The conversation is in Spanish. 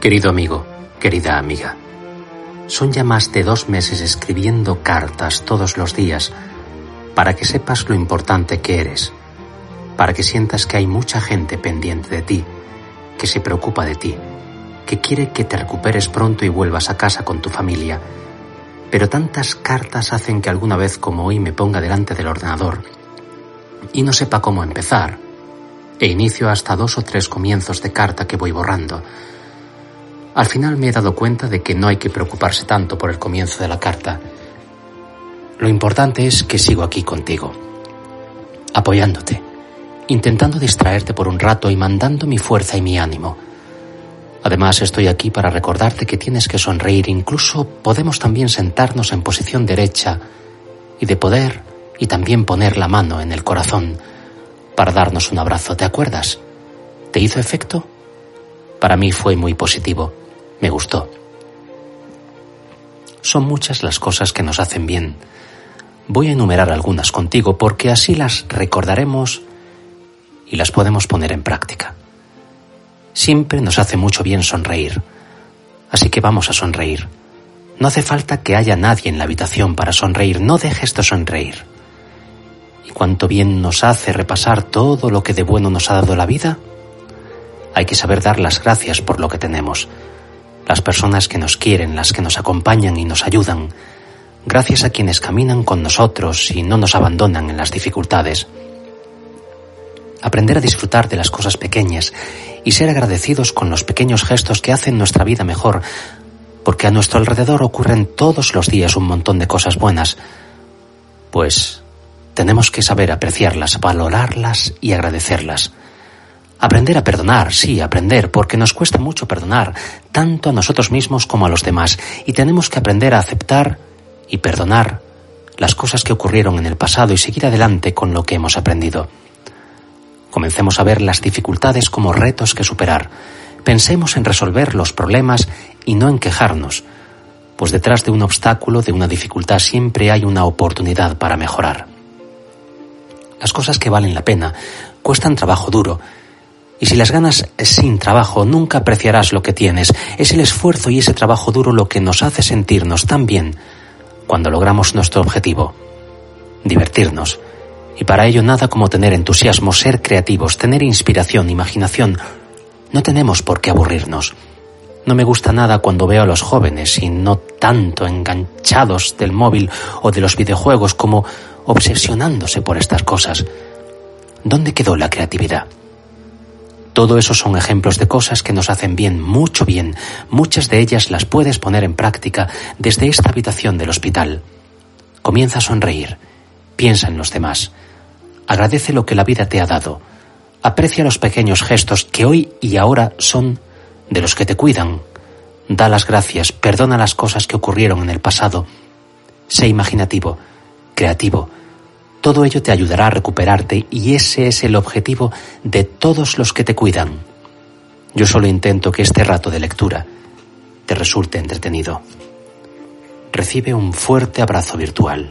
Querido amigo, querida amiga, son ya más de dos meses escribiendo cartas todos los días para que sepas lo importante que eres, para que sientas que hay mucha gente pendiente de ti, que se preocupa de ti, que quiere que te recuperes pronto y vuelvas a casa con tu familia. Pero tantas cartas hacen que alguna vez como hoy me ponga delante del ordenador y no sepa cómo empezar, e inicio hasta dos o tres comienzos de carta que voy borrando, al final me he dado cuenta de que no hay que preocuparse tanto por el comienzo de la carta. Lo importante es que sigo aquí contigo, apoyándote, intentando distraerte por un rato y mandando mi fuerza y mi ánimo. Además estoy aquí para recordarte que tienes que sonreír, incluso podemos también sentarnos en posición derecha y de poder y también poner la mano en el corazón para darnos un abrazo, ¿te acuerdas? ¿Te hizo efecto? Para mí fue muy positivo me gustó. Son muchas las cosas que nos hacen bien. Voy a enumerar algunas contigo porque así las recordaremos y las podemos poner en práctica. Siempre nos hace mucho bien sonreír, así que vamos a sonreír. No hace falta que haya nadie en la habitación para sonreír, no dejes de sonreír. ¿Y cuánto bien nos hace repasar todo lo que de bueno nos ha dado la vida? Hay que saber dar las gracias por lo que tenemos, las personas que nos quieren, las que nos acompañan y nos ayudan, gracias a quienes caminan con nosotros y no nos abandonan en las dificultades. Aprender a disfrutar de las cosas pequeñas y ser agradecidos con los pequeños gestos que hacen nuestra vida mejor, porque a nuestro alrededor ocurren todos los días un montón de cosas buenas, pues tenemos que saber apreciarlas, valorarlas y agradecerlas. Aprender a perdonar, sí, aprender, porque nos cuesta mucho perdonar, tanto a nosotros mismos como a los demás, y tenemos que aprender a aceptar y perdonar las cosas que ocurrieron en el pasado y seguir adelante con lo que hemos aprendido. Comencemos a ver las dificultades como retos que superar. Pensemos en resolver los problemas y no en quejarnos, pues detrás de un obstáculo, de una dificultad, siempre hay una oportunidad para mejorar. Las cosas que valen la pena cuestan trabajo duro, y si las ganas sin trabajo, nunca apreciarás lo que tienes. Es el esfuerzo y ese trabajo duro lo que nos hace sentirnos tan bien cuando logramos nuestro objetivo. Divertirnos. Y para ello nada como tener entusiasmo, ser creativos, tener inspiración, imaginación. No tenemos por qué aburrirnos. No me gusta nada cuando veo a los jóvenes y no tanto enganchados del móvil o de los videojuegos como obsesionándose por estas cosas. ¿Dónde quedó la creatividad? Todo eso son ejemplos de cosas que nos hacen bien, mucho bien. Muchas de ellas las puedes poner en práctica desde esta habitación del hospital. Comienza a sonreír. Piensa en los demás. Agradece lo que la vida te ha dado. Aprecia los pequeños gestos que hoy y ahora son de los que te cuidan. Da las gracias, perdona las cosas que ocurrieron en el pasado. Sé imaginativo, creativo, todo ello te ayudará a recuperarte y ese es el objetivo de todos los que te cuidan. Yo solo intento que este rato de lectura te resulte entretenido. Recibe un fuerte abrazo virtual.